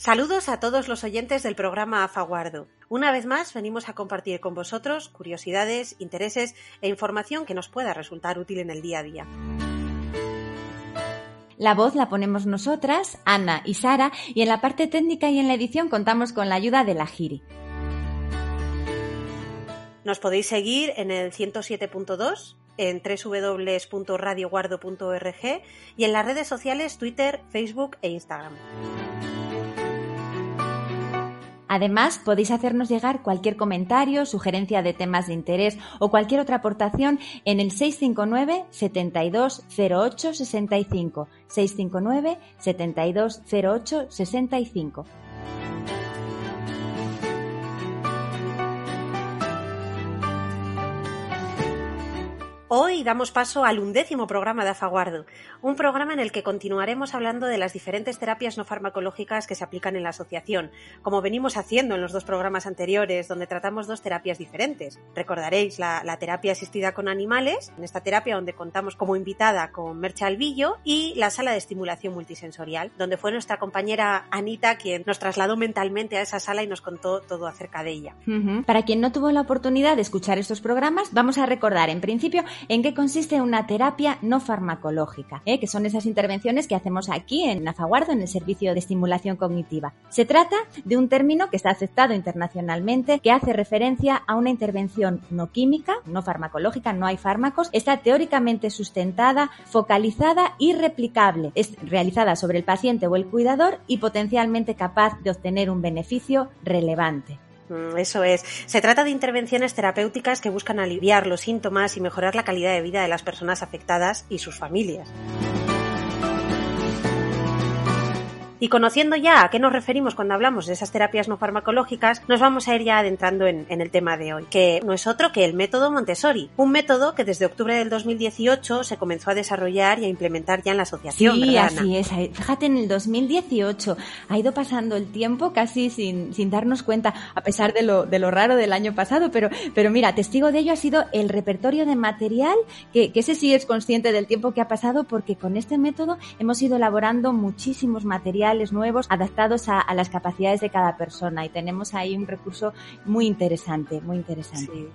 Saludos a todos los oyentes del programa Afaguardo. Una vez más venimos a compartir con vosotros curiosidades, intereses e información que nos pueda resultar útil en el día a día. La voz la ponemos nosotras, Ana y Sara, y en la parte técnica y en la edición contamos con la ayuda de la Giri. Nos podéis seguir en el 107.2, en www.radioguardo.org y en las redes sociales Twitter, Facebook e Instagram. Además, podéis hacernos llegar cualquier comentario, sugerencia de temas de interés o cualquier otra aportación en el 659 7208 65 659 7208 65. Hoy damos paso al undécimo programa de Afaguardo, un programa en el que continuaremos hablando de las diferentes terapias no farmacológicas que se aplican en la asociación, como venimos haciendo en los dos programas anteriores, donde tratamos dos terapias diferentes. Recordaréis la, terapia asistida con animales, en esta terapia donde contamos como invitada con Mercha Alvillo, y la sala de estimulación multisensorial, donde fue nuestra compañera Anita quien nos trasladó mentalmente a esa sala y nos contó todo acerca de ella. Para quien no tuvo la oportunidad de escuchar estos programas, vamos a recordar en principio en qué consiste una terapia no farmacológica, ¿eh? que son esas intervenciones que hacemos aquí en Nafaguardo, en el Servicio de Estimulación Cognitiva. Se trata de un término que está aceptado internacionalmente, que hace referencia a una intervención no química, no farmacológica, no hay fármacos, está teóricamente sustentada, focalizada y replicable. Es realizada sobre el paciente o el cuidador y potencialmente capaz de obtener un beneficio relevante. Mm, eso es. Se trata de intervenciones terapéuticas que buscan aliviar los síntomas y mejorar la calidad de vida de las personas afectadas y sus familias. Y conociendo ya a qué nos referimos cuando hablamos de esas terapias no farmacológicas, nos vamos a ir ya adentrando en, el tema de hoy, que no es otro que el método Montessori, un método que desde octubre del 2018 se comenzó a desarrollar y a implementar ya en la asociación. Sí, así es. Fíjate, en el 2018 ha ido pasando el tiempo casi sin, sin darnos cuenta, a pesar de lo, de lo raro del año pasado, pero, pero mira, testigo de ello ha sido el repertorio de material, que, que ese sí es consciente del tiempo que ha pasado, porque con este método hemos ido elaborando muchísimos materiales nuevos adaptados a, las capacidades de cada persona y tenemos ahí un recurso muy interesante, muy interesante. Sí,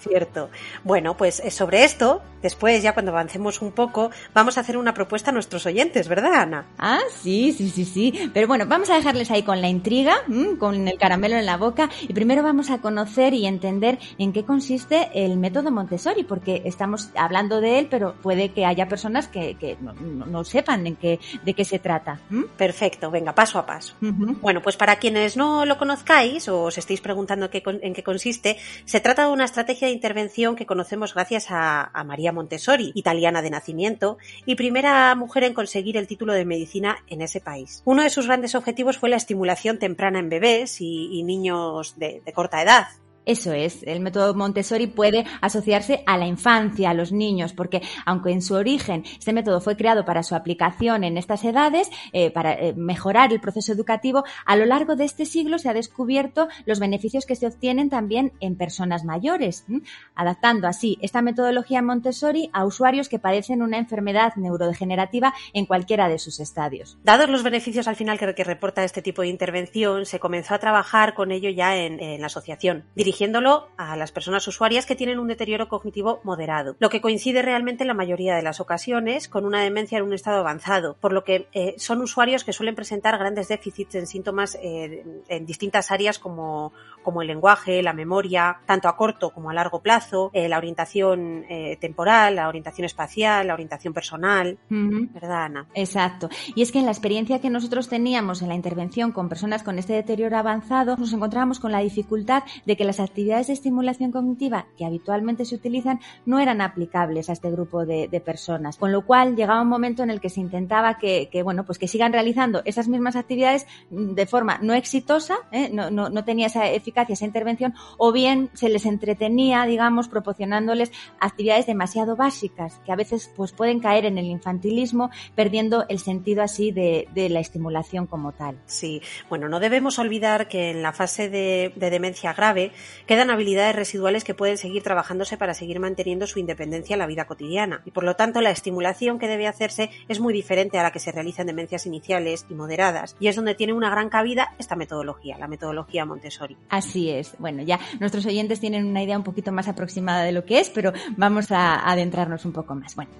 Cierto. Bueno, pues eh, sobre esto, después ya cuando avancemos un poco, vamos a hacer una propuesta a nuestros oyentes, ¿verdad, Ana? Ah, sí, sí, sí, sí. Pero bueno, vamos a dejarles ahí con la intriga, con el caramelo en la boca y primero vamos a conocer y entender en qué consiste el método Montessori, porque estamos hablando de él, pero puede que haya personas que, no, sepan en qué, de qué se trata. Perfecto venga, paso a paso. Bueno, pues para quienes no lo conozcáis o os estéis preguntando en qué consiste, se trata de una estrategia de intervención que conocemos gracias a, María Montessori, italiana de nacimiento y primera mujer en conseguir el título de medicina en ese país. Uno de sus grandes objetivos fue la estimulación temprana en bebés y, niños de corta edad, eso es, el método Montessori puede asociarse a la infancia, a los niños, porque aunque en su origen este método fue creado para su aplicación en estas edades, eh, para eh, mejorar el proceso educativo, a lo largo de este siglo se ha descubierto los beneficios que se obtienen también en personas mayores, adaptando así esta metodología Montessori a usuarios que padecen una enfermedad neurodegenerativa en cualquiera de sus estadios. Dados los beneficios al final que, reporta este tipo de intervención, se comenzó a trabajar con ello ya en, la asociación dirigiéndolo a las personas usuarias que tienen un deterioro cognitivo moderado, lo que coincide realmente en la mayoría de las ocasiones con una demencia en un estado avanzado, por lo que eh, son usuarios que suelen presentar grandes déficits en síntomas eh, en distintas áreas como, como el lenguaje, la memoria, tanto a corto como a largo plazo, eh, la orientación temporal, la orientación espacial, la orientación personal, ¿verdad, Ana? Exacto. Y es que en la experiencia que nosotros teníamos en la intervención con personas con este deterioro avanzado, nos encontrábamos con la dificultad de que las actividades de estimulación cognitiva que habitualmente se utilizan no eran aplicables a este grupo de, personas, con lo cual llegaba un momento en el que se intentaba que, bueno, pues que sigan realizando esas mismas actividades de forma no exitosa, ¿eh? no, no, no, tenía esa eficacia, esa intervención, o bien se les entretenía, digamos, proporcionándoles actividades demasiado básicas, que a veces pues pueden caer en el infantilismo, perdiendo el sentido así de, la estimulación como tal. Sí, bueno, no debemos olvidar que en la fase de demencia grave quedan habilidades residuales que pueden seguir trabajándose para seguir manteniendo su independencia en la vida cotidiana. Y por lo tanto, la estimulación que debe hacerse es muy diferente a la que se realiza en demencias iniciales y moderadas. Y es donde tiene una gran cabida esta metodología, la metodología Montessori. Así es. Bueno, ya nuestros oyentes tienen una idea un poquito más aproximada de lo que es, pero vamos a adentrarnos un poco más. Bueno.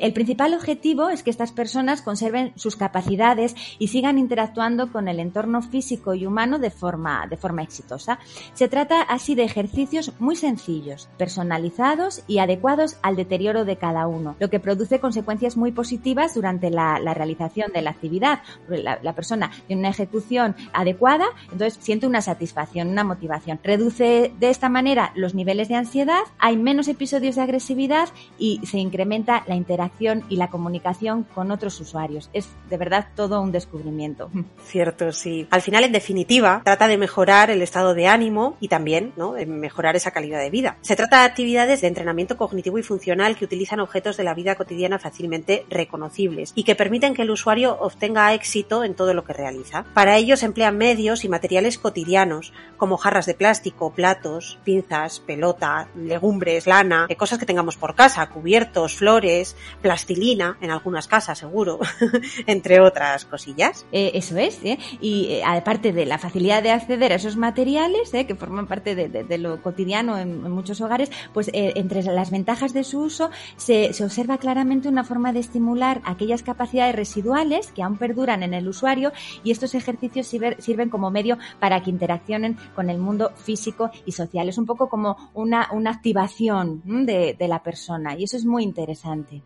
El principal objetivo es que estas personas conserven sus capacidades y sigan interactuando con el entorno físico y humano de forma, de forma exitosa. Se trata así de ejercicios muy sencillos, personalizados y adecuados al deterioro de cada uno, lo que produce consecuencias muy positivas durante la, realización de la actividad. La, la, persona tiene una ejecución adecuada, entonces siente una satisfacción, una motivación. Reduce de esta manera los niveles de ansiedad, hay menos episodios de agresividad y se incrementa la interacción y la comunicación con otros usuarios. Es de verdad todo un descubrimiento. Cierto, sí. Al final, en definitiva, trata de mejorar el estado de ánimo y también ¿no? de mejorar esa calidad de vida. Se trata de actividades de entrenamiento cognitivo y funcional que utilizan objetos de la vida cotidiana fácilmente reconocibles y que permiten que el usuario obtenga éxito en todo lo que realiza. Para ello se emplean medios y materiales cotidianos, como jarras de plástico, platos, pinzas, pelota, legumbres, lana, eh, cosas que tengamos por casa, cubiertos, flores, plastilina, en algunas casas seguro, entre otras cosillas. Eh, eso es, ¿eh? y eh, aparte de la facilidad de acceder a esos materiales, ¿eh? que forman parte de, lo cotidiano en, muchos hogares, pues entre las ventajas de su uso se, observa claramente una forma de estimular aquellas capacidades residuales que aún perduran en el usuario y estos ejercicios sirven como medio para que interaccionen con el mundo físico y social. Es un poco como una, una activación de la persona y eso es muy interesante.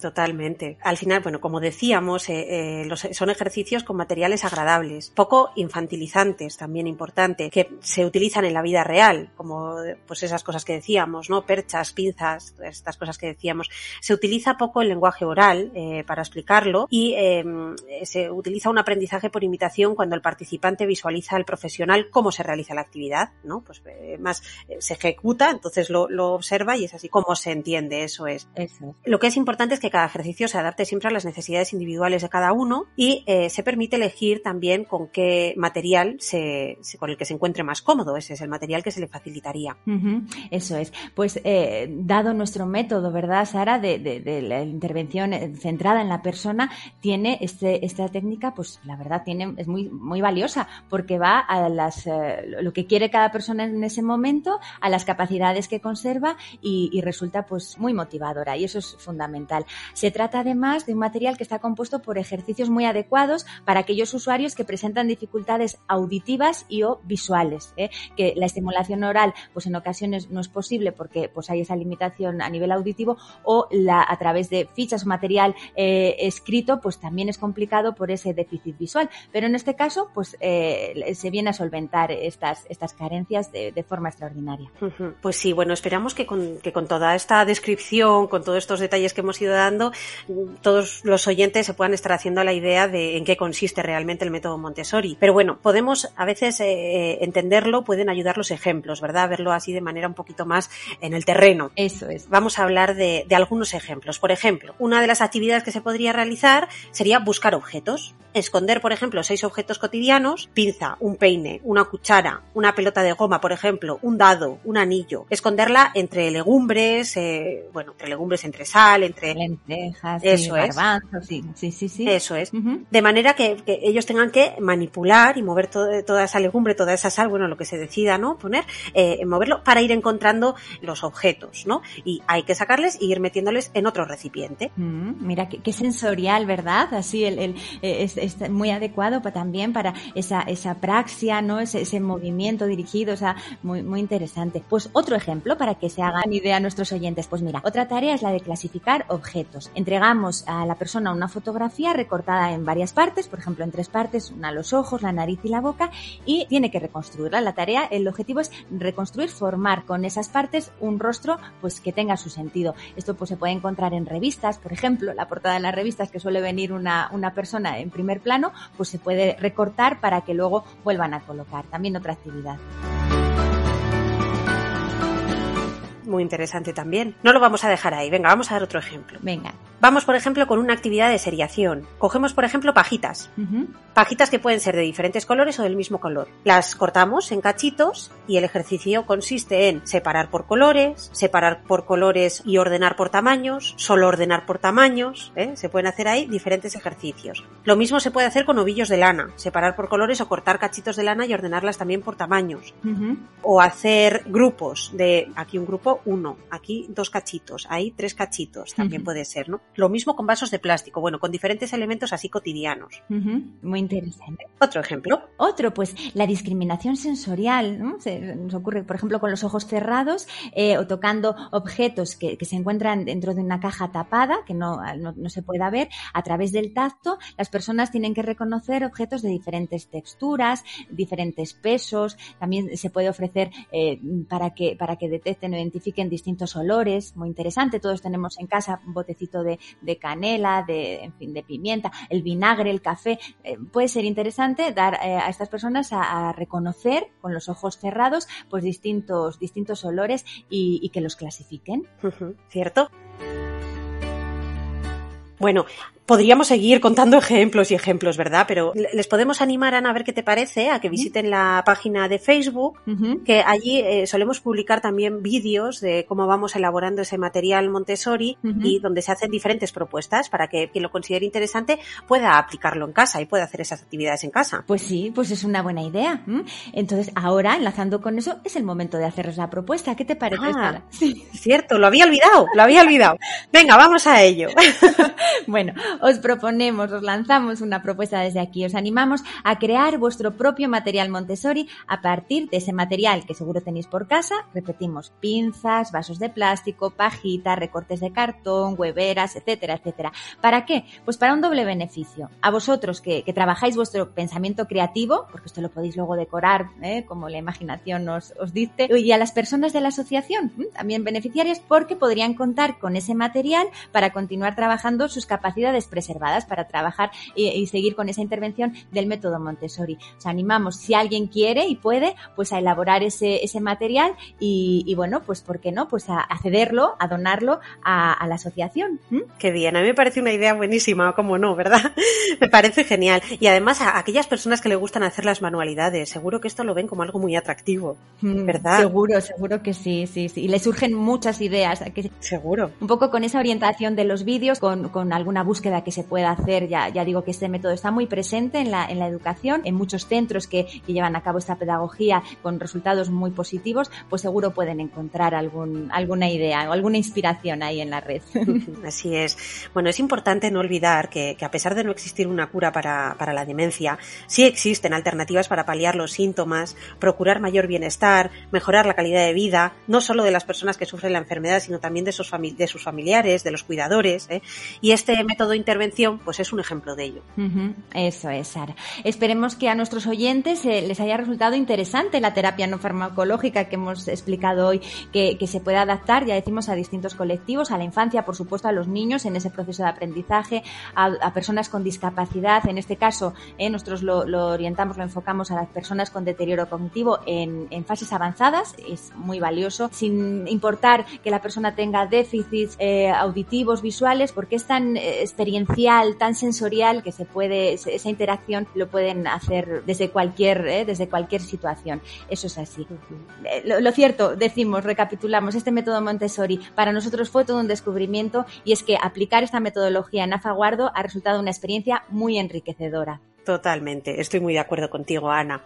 Totalmente. Al final, bueno, como decíamos, eh, eh, son ejercicios con materiales agradables, poco infantilizantes, también importante, que se utilizan en la vida real, como pues esas cosas que decíamos, ¿no? Perchas, pinzas, estas cosas que decíamos. Se utiliza poco el lenguaje oral eh, para explicarlo y em, se utiliza un aprendizaje por imitación cuando el participante visualiza al profesional cómo se realiza la actividad, ¿no? Pues más se ejecuta, entonces lo, lo, observa y es así como se entiende, eso es. Eso. Lo que es importante es que cada ejercicio se adapte siempre a las necesidades individuales de cada uno y eh, se permite elegir también con qué material se, con el que se encuentre más cómodo. Ese es el material que se le facilitaría. Eso es. Pues eh, dado nuestro método, ¿verdad, Sara, de, la intervención eh, centrada en la persona, tiene este, esta técnica, pues la verdad tiene, es muy, muy valiosa porque va a las, lo que quiere cada persona en ese momento, a las capacidades que conserva y, y resulta pues muy motivadora y eso es fundamental. Se trata además de un material que está compuesto por ejercicios muy adecuados para aquellos usuarios que presentan dificultades auditivas y o visuales, ¿eh? que la estimulación oral pues en ocasiones no es posible porque pues hay esa limitación a nivel auditivo o la, a través de fichas o material eh, escrito pues también es complicado por ese déficit visual. Pero en este caso pues eh, se viene a solventar estas, estas carencias de, forma extraordinaria. Pues sí, bueno, esperamos que con, que con toda esta descripción, con todos estos detalles que hemos ido dando, todos los oyentes se puedan estar haciendo la idea de en qué consiste realmente el método Montessori. Pero bueno, podemos a veces eh, entenderlo, pueden ayudar los ejemplos, ¿verdad? Verlo así de manera un poquito más en el terreno. Eso es. Vamos a hablar de, de algunos ejemplos. Por ejemplo, una de las actividades que se podría realizar sería buscar objetos. Esconder, por ejemplo, seis objetos cotidianos, pinza, un peine, una cuchara, una pelota de goma, por ejemplo, un dado, un anillo. Esconderla entre legumbres, eh, bueno, entre legumbres, entre sal, entre lentejas, eso es. sí, sí, sí, Eso es. De manera que, ellos tengan que manipular y mover toda esa legumbre, toda esa sal, bueno, lo que se decida, ¿no? Poner, eh, moverlo para ir encontrando los objetos, ¿no? Y hay que sacarles y ir metiéndoles en otro recipiente. Mm, mira, qué, sensorial, ¿verdad? Así el, el eh, es, muy adecuado para, también para esa, esa praxia, ¿no? Ese, ese movimiento dirigido, o sea, muy, muy interesante. Pues otro ejemplo para que se hagan idea nuestros oyentes. Pues mira, otra tarea es la de clasificar objetos. Entregamos a la persona una fotografía recortada en varias partes, por ejemplo en tres partes, una los ojos, la nariz y la boca, y tiene que reconstruirla. La tarea, el objetivo es reconstruir, formar con esas partes un rostro pues que tenga su sentido. Esto pues se puede encontrar en revistas, por ejemplo, la portada de las revistas que suele venir una, una persona en plano, pues se puede recortar para que luego vuelvan a colocar. También otra actividad. Muy interesante también. No lo vamos a dejar ahí, venga, vamos a dar otro ejemplo. Venga. Vamos, por ejemplo, con una actividad de seriación. Cogemos, por ejemplo, pajitas. Pajitas que pueden ser de diferentes colores o del mismo color. Las cortamos en cachitos y el ejercicio consiste en separar por colores, separar por colores y ordenar por tamaños, solo ordenar por tamaños. ¿eh? Se pueden hacer ahí diferentes ejercicios. Lo mismo se puede hacer con ovillos de lana, separar por colores o cortar cachitos de lana y ordenarlas también por tamaños. O hacer grupos de aquí un grupo, uno, aquí dos cachitos, ahí tres cachitos, también puede ser, ¿no? Lo mismo con vasos de plástico, bueno, con diferentes elementos así cotidianos. Muy interesante. Otro ejemplo. Otro, pues la discriminación sensorial. ¿no? Se, nos ocurre, por ejemplo, con los ojos cerrados eh, o tocando objetos que, que, se encuentran dentro de una caja tapada, que no, no, no, se pueda ver, a través del tacto, las personas tienen que reconocer objetos de diferentes texturas, diferentes pesos. También se puede ofrecer eh, para, que, para que detecten o identifiquen distintos olores. Muy interesante. Todos tenemos en casa un botecito de, de canela, de, en fin, de pimienta, el vinagre, el café. Eh, puede ser interesante dar eh, a estas personas a, a, reconocer con los ojos cerrados pues distintos, distintos olores y, y que los clasifiquen. ¿Cierto? Bueno, podríamos seguir contando ejemplos y ejemplos, ¿verdad? Pero les podemos animar, Ana, a ver qué te parece, a que visiten la página de Facebook, uh -huh. que allí eh, solemos publicar también vídeos de cómo vamos elaborando ese material Montessori uh -huh. y donde se hacen diferentes propuestas para que quien lo considere interesante pueda aplicarlo en casa y pueda hacer esas actividades en casa. Pues sí, pues es una buena idea. Entonces, ahora, enlazando con eso, es el momento de haceros la propuesta. ¿Qué te parece? Ah, sí. Cierto, lo había olvidado, lo había olvidado. Venga, vamos a ello. bueno, os proponemos, os lanzamos una propuesta desde aquí. Os animamos a crear vuestro propio material Montessori a partir de ese material que seguro tenéis por casa. Repetimos, pinzas, vasos de plástico, pajitas, recortes de cartón, hueveras, etcétera, etcétera. ¿Para qué? Pues para un doble beneficio. A vosotros que, que trabajáis vuestro pensamiento creativo, porque esto lo podéis luego decorar ¿eh? como la imaginación os, os dice, y a las personas de la asociación, también beneficiarias, porque podrían contar con ese material para continuar trabajando sus capacidades preservadas para trabajar y, y, seguir con esa intervención del método Montessori. Os animamos, si alguien quiere y puede, pues a elaborar ese, ese material y, y, bueno, pues ¿por qué no? Pues a, a cederlo, a donarlo a, a la asociación. ¿Mm? Qué bien, a mí me parece una idea buenísima, como no, ¿verdad? me parece genial. Y además a aquellas personas que le gustan hacer las manualidades, seguro que esto lo ven como algo muy atractivo, ¿verdad? Seguro, seguro que sí, sí, sí. Y le surgen muchas ideas. Que... Seguro. Un poco con esa orientación de los vídeos, con, con alguna búsqueda que se pueda hacer. Ya, ya digo que este método está muy presente en la, en la educación, en muchos centros que, que, llevan a cabo esta pedagogía con resultados muy positivos, pues seguro pueden encontrar algún, alguna idea o alguna inspiración ahí en la red. Así es. Bueno, es importante no olvidar que, que a pesar de no existir una cura para, para, la demencia, sí existen alternativas para paliar los síntomas, procurar mayor bienestar, mejorar la calidad de vida, no solo de las personas que sufren la enfermedad, sino también de sus, de sus familiares, de los cuidadores. ¿eh? Y este método intervención, pues es un ejemplo de ello. Uh -huh. Eso es, Sara. Esperemos que a nuestros oyentes eh, les haya resultado interesante la terapia no farmacológica que hemos explicado hoy, que, que, se puede adaptar, ya decimos, a distintos colectivos, a la infancia, por supuesto, a los niños en ese proceso de aprendizaje, a, a personas con discapacidad. En este caso, eh, nosotros lo, lo, orientamos, lo enfocamos a las personas con deterioro cognitivo en, en, fases avanzadas. Es muy valioso, sin importar que la persona tenga déficits eh, auditivos, visuales, porque es tan eh, experiencial, tan sensorial que se puede, esa interacción lo pueden hacer desde cualquier, eh, desde cualquier situación. Eso es así. -huh. lo, lo, cierto, decimos, recapitulamos, este método Montessori para nosotros fue todo un descubrimiento y es que aplicar esta metodología en Afaguardo ha resultado una experiencia muy enriquecedora. Totalmente, estoy muy de acuerdo contigo, Ana.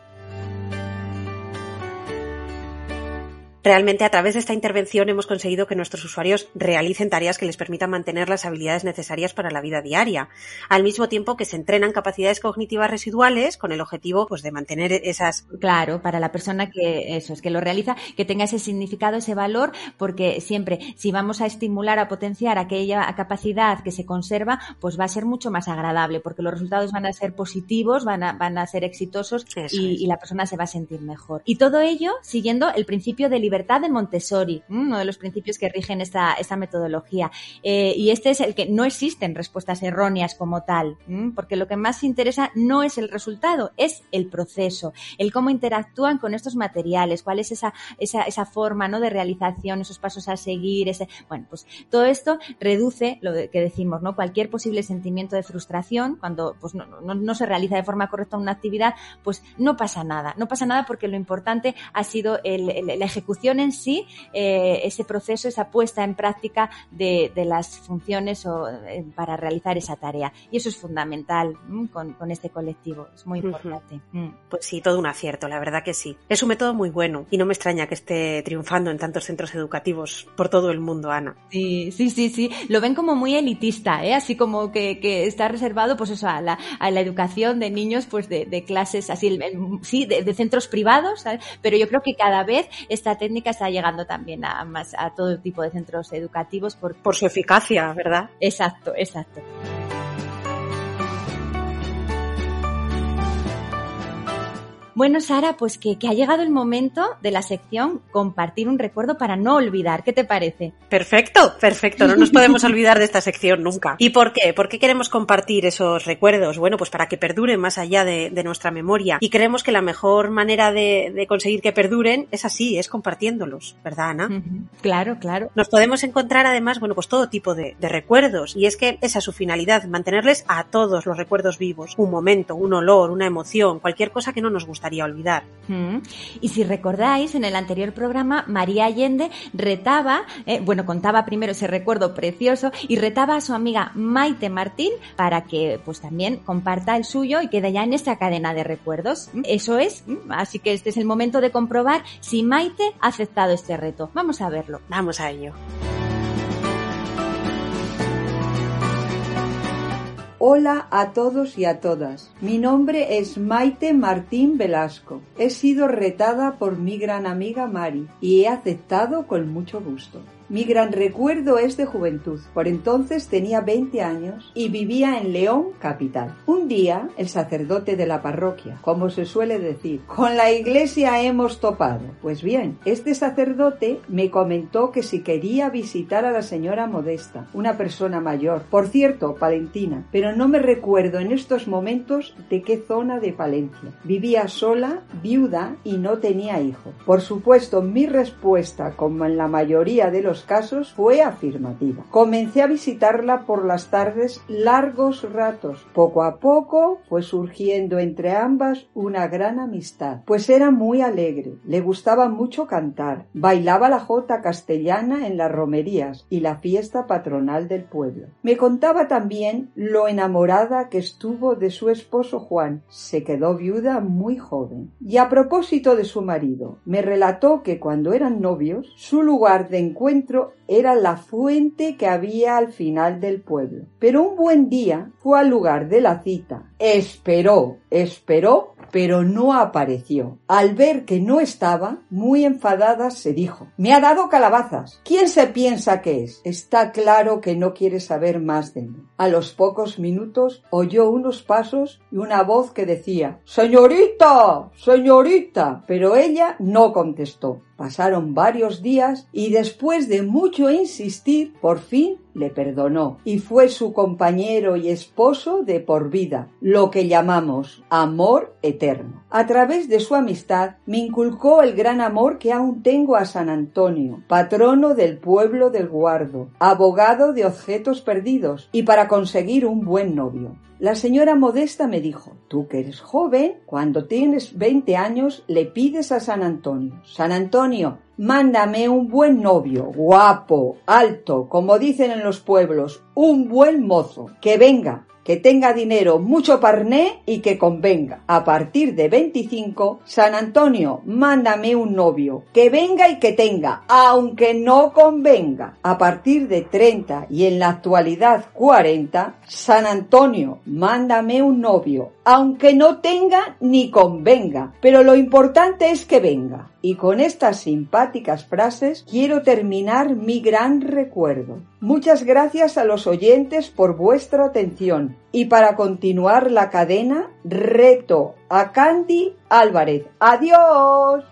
Realmente a través de esta intervención hemos conseguido que nuestros usuarios realicen tareas que les permitan mantener las habilidades necesarias para la vida diaria, al mismo tiempo que se entrenan capacidades cognitivas residuales con el objetivo pues de mantener esas Claro, para la persona que eso es que lo realiza, que tenga ese significado, ese valor, porque siempre si vamos a estimular a potenciar aquella capacidad que se conserva, pues va a ser mucho más agradable, porque los resultados van a ser positivos, van a, van a ser exitosos y, y, la persona se va a sentir mejor. Y todo ello siguiendo el principio de libertad libertad de Montessori, uno de los principios que rigen esta, metodología. Eh, y este es el que no existen respuestas erróneas como tal, porque lo que más interesa no es el resultado, es el proceso, el cómo interactúan con estos materiales, cuál es esa, esa, esa forma ¿no? de realización, esos pasos a seguir, ese, bueno, pues todo esto reduce lo que decimos, ¿no? Cualquier posible sentimiento de frustración cuando pues, no, no, se realiza de forma correcta una actividad, pues no pasa nada, no pasa nada porque lo importante ha sido la ejecución en sí, eh, ese proceso, esa puesta en práctica de, las funciones o, eh, para realizar esa tarea. Y eso es fundamental con, este colectivo, es muy importante. Mm. Pues sí, todo un acierto, la verdad que sí. Es un método muy bueno y no me extraña que esté triunfando en tantos centros educativos por todo el mundo, Ana. Sí, sí, sí, sí. Lo ven como muy elitista, ¿eh? así como que, está reservado pues eso, a, la, a la educación de niños pues de, clases así, sí, de, centros privados, pero yo creo que cada vez esta técnica está llegando también a, más, a todo tipo de centros educativos. Por, por su eficacia, ¿verdad? Exacto, exacto. Bueno, Sara, pues que, ha llegado el momento de la sección compartir un recuerdo para no olvidar. ¿Qué te parece? Perfecto, perfecto. No nos podemos olvidar de esta sección nunca. ¿Y por qué? ¿Por qué queremos compartir esos recuerdos? Bueno, pues para que perduren más allá de, nuestra memoria. Y creemos que la mejor manera de, conseguir que perduren es así, es compartiéndolos, ¿verdad, Ana? Claro, claro. Nos podemos encontrar además, bueno, pues todo tipo de, de recuerdos. Y es que esa es su finalidad, mantenerles a todos los recuerdos vivos. Un momento, un olor, una emoción, cualquier cosa que no nos olvidar. Mm. Y si recordáis, en el anterior programa, María Allende retaba, eh, bueno, contaba primero ese recuerdo precioso y retaba a su amiga Maite Martín para que pues también comparta el suyo y quede ya en esta cadena de recuerdos. Mm, eso es, mm, así que este es el momento de comprobar si Maite ha aceptado este reto. Vamos a verlo. Vamos a ello. Hola a todos y a todas. Mi nombre es Maite Martín Velasco. He sido retada por mi gran amiga Mari y he aceptado con mucho gusto. Mi gran recuerdo es de juventud. Por entonces tenía 20 años y vivía en León, capital. Un día, el sacerdote de la parroquia, como se suele decir, con la iglesia hemos topado. Pues bien, este sacerdote me comentó que si quería visitar a la señora Modesta, una persona mayor, por cierto, palentina, pero no me recuerdo en estos momentos de qué zona de Palencia. Vivía sola, viuda y no tenía hijo. Por supuesto, mi respuesta, como en la mayoría de los fue afirmativa. Comencé a visitarla por las tardes largos ratos. Poco a poco fue surgiendo entre ambas una gran amistad, pues era muy alegre, le gustaba mucho cantar, bailaba la jota castellana en las romerías y la fiesta patronal del pueblo. Me contaba también lo enamorada que estuvo de su esposo Juan, se quedó viuda muy joven. Y a propósito de su marido, me relató que cuando eran novios, su lugar de encuentro dentro era la fuente que había al final del pueblo. Pero un buen día fue al lugar de la cita, esperó, esperó pero no apareció. Al ver que no estaba, muy enfadada se dijo, me ha dado calabazas. ¿Quién se piensa que es? Está claro que no quiere saber más de mí. A los pocos minutos oyó unos pasos y una voz que decía, Señorita, señorita, pero ella no contestó. Pasaron varios días y después de mucho insistir, por fin le perdonó y fue su compañero y esposo de por vida, lo que llamamos amor eterno. A través de su amistad me inculcó el gran amor que aún tengo a San Antonio, patrono del pueblo del Guardo, abogado de objetos perdidos y para conseguir un buen novio. La señora Modesta me dijo, tú que eres joven, cuando tienes 20 años le pides a San Antonio, San Antonio, mándame un buen novio, guapo, alto, como dicen en los pueblos, un buen mozo, que venga, que tenga dinero, mucho parné y que convenga. A partir de 25, San Antonio, mándame un novio, que venga y que tenga, aunque no convenga. A partir de 30 y en la actualidad 40, San Antonio, mándame un novio, aunque no tenga ni convenga, pero lo importante es que venga. Y con estas simpáticas frases quiero terminar mi gran recuerdo. Muchas gracias a los oyentes por vuestra atención. Y para continuar la cadena, reto a Candy Álvarez. ¡Adiós!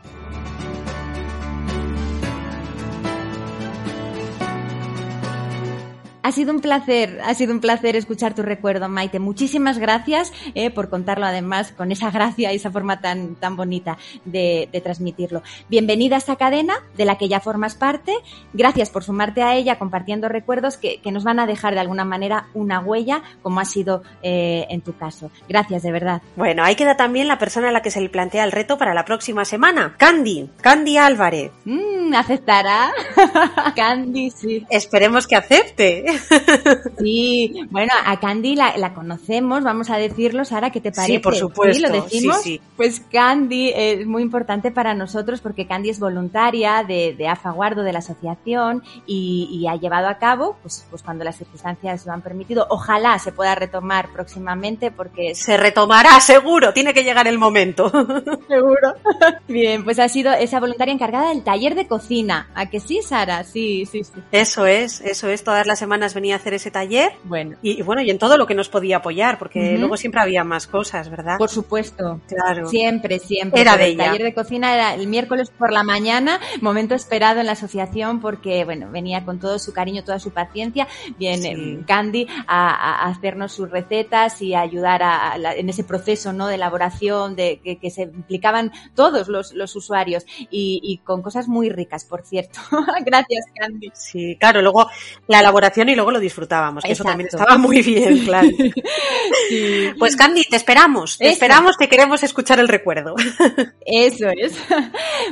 Ha sido un placer, ha sido un placer escuchar tu recuerdo, Maite. Muchísimas gracias eh, por contarlo además con esa gracia y esa forma tan, tan bonita de, transmitirlo. Bienvenida a esta cadena de la que ya formas parte. Gracias por sumarte a ella compartiendo recuerdos que, nos van a dejar de alguna manera una huella, como ha sido eh, en tu caso. Gracias, de verdad. Bueno, ahí queda también la persona a la que se le plantea el reto para la próxima semana. Candy, Candy Álvarez. Mm, ¿Aceptará? Candy, sí. Esperemos que acepte. sí, bueno, a Candy la, conocemos, vamos a decirlo, Sara, ¿qué te parece? Sí, por supuesto. ¿Sí, ¿Lo decimos? Pues Candy es muy importante para nosotros porque Candy es voluntaria de, de AFAGuardo, de la asociación, y, ha llevado a cabo, pues, pues cuando las circunstancias lo han permitido, ojalá se pueda retomar próximamente porque... Se retomará, seguro, tiene que llegar el momento. seguro. Bien, pues ha sido esa voluntaria encargada del taller de cocina. ¿A que sí, Sara? Sí, sí, sí. Eso es, eso es. Todas las semanas venía a hacer ese taller. Bueno. Y, bueno, y en todo lo que nos podía apoyar, porque luego siempre había más cosas, ¿verdad? Por supuesto. Claro. Siempre, siempre. Era de El taller de cocina era el miércoles por la mañana, momento esperado en la asociación porque, bueno, venía con todo su cariño, toda su paciencia, viene Candy a, hacernos sus recetas y a ayudar a, en ese proceso, ¿no? De elaboración, de que, se implicaban todos los, los usuarios y, con cosas muy ricas, por cierto. Gracias, Candy. Sí, claro, luego la elaboración y luego lo disfrutábamos, que eso también estaba muy bien, claro. Pues Candy, te esperamos, te esperamos, que queremos escuchar el recuerdo. Eso es.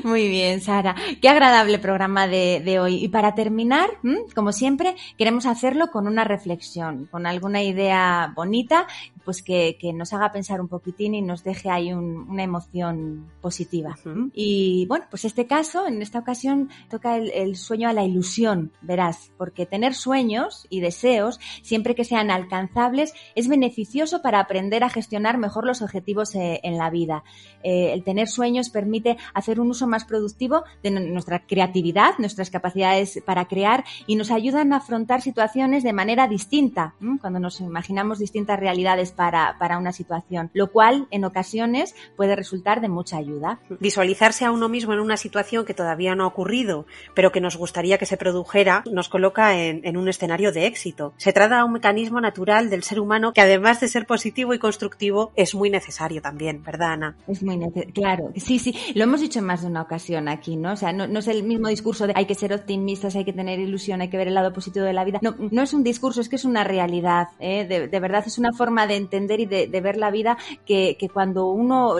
Muy bien, Sara. Qué agradable programa de, hoy. Y para terminar, como siempre, queremos hacerlo con una reflexión, con alguna idea bonita, pues que, nos haga pensar un poquitín y nos deje ahí una emoción positiva. Y bueno, pues este caso, en esta ocasión, toca el, sueño a la ilusión, verás, porque tener sueños y deseos, siempre que sean alcanzables, es beneficioso para aprender a gestionar mejor los objetivos eh, en la vida. Eh, el tener sueños permite hacer un uso más productivo de nuestra creatividad, nuestras capacidades para crear y nos ayudan a afrontar situaciones de manera distinta, cuando nos imaginamos distintas realidades para, para una situación, lo cual en ocasiones puede resultar de mucha ayuda. Visualizarse a uno mismo en una situación que todavía no ha ocurrido, pero que nos gustaría que se produjera, nos coloca en, en un escenario de éxito. Se trata de un mecanismo natural del ser humano que además de ser positivo y constructivo es muy necesario también, ¿verdad, Ana? Es muy claro, sí, sí, lo hemos dicho en más de una ocasión aquí, ¿no? O sea, no, es el mismo discurso de hay que ser optimistas, hay que tener ilusión, hay que ver el lado positivo de la vida. No, no es un discurso, es que es una realidad, ¿eh? de, verdad es una forma de entender y de, ver la vida que, cuando uno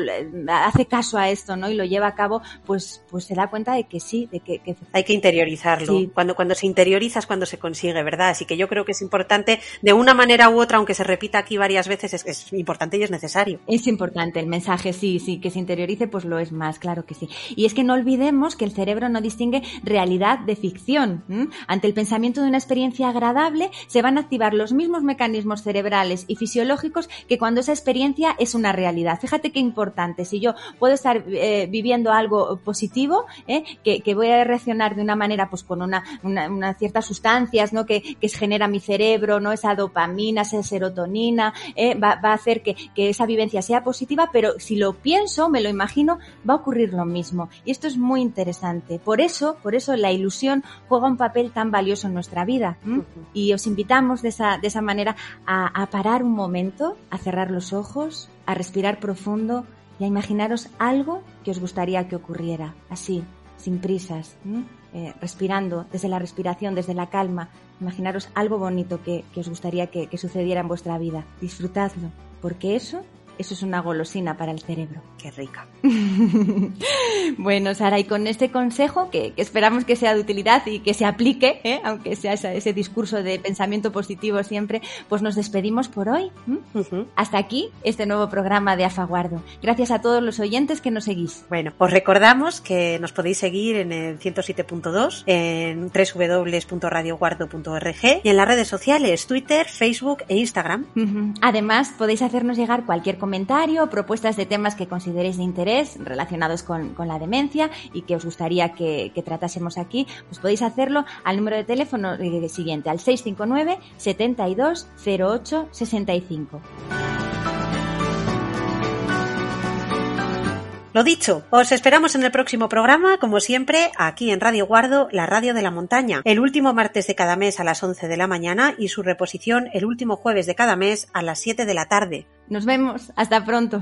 hace caso a esto, ¿no? Y lo lleva a cabo, pues, pues se da cuenta de que sí, de que... Hay que interiorizarlo. Cuando, cuando se interioriza es cuando se consigue, ¿verdad? Así que yo creo que es importante, de una manera u otra, aunque se repita aquí varias veces, es, es importante y es necesario. Es importante el mensaje, sí, sí, que se interiorice, pues lo es más, claro que sí. Y es que no olvidemos que el cerebro no distingue realidad de ficción. Ante el pensamiento de una experiencia agradable, se van a activar los mismos mecanismos cerebrales y fisiológicos que cuando esa experiencia es una realidad. Fíjate qué importante. Si yo puedo estar eh, viviendo algo positivo, ¿eh? que, voy a reaccionar de una manera, pues con una, una, ciertas sustancias, ¿no? Que, que genera mi cerebro, ¿no? Esa dopamina, esa serotonina, ¿eh? va, va, a hacer que, que esa vivencia sea positiva, pero si lo pienso, me lo imagino, va a ocurrir lo mismo. Y esto es muy interesante. Por eso, por eso la ilusión juega un papel tan valioso en nuestra vida. Y os invitamos de esa, de esa manera a, parar un momento, a cerrar los ojos, a respirar profundo y a imaginaros algo que os gustaría que ocurriera, así, sin prisas, eh, respirando desde la respiración, desde la calma. Imaginaros algo bonito que, os gustaría que, que sucediera en vuestra vida. Disfrutadlo, porque eso eso es una golosina para el cerebro. Qué rica. bueno, Sara, y con este consejo, que, esperamos que sea de utilidad y que se aplique, ¿eh? aunque sea ese, discurso de pensamiento positivo siempre, pues nos despedimos por hoy. Hasta aquí este nuevo programa de Afaguardo. Gracias a todos los oyentes que nos seguís. Bueno, os recordamos que nos podéis seguir en el 107.2, en www.radioguardo.org y en las redes sociales, Twitter, Facebook e Instagram. Además, podéis hacernos llegar cualquier comentario comentario, propuestas de temas que consideréis de interés relacionados con, la demencia y que os gustaría que, tratásemos aquí, pues podéis hacerlo al número de teléfono eh, siguiente, al 659 72 08 65. Lo dicho, os esperamos en el próximo programa, como siempre, aquí en Radio Guardo, la radio de la montaña, el último martes de cada mes a las 11 de la mañana y su reposición el último jueves de cada mes a las 7 de la tarde. Nos vemos, hasta pronto.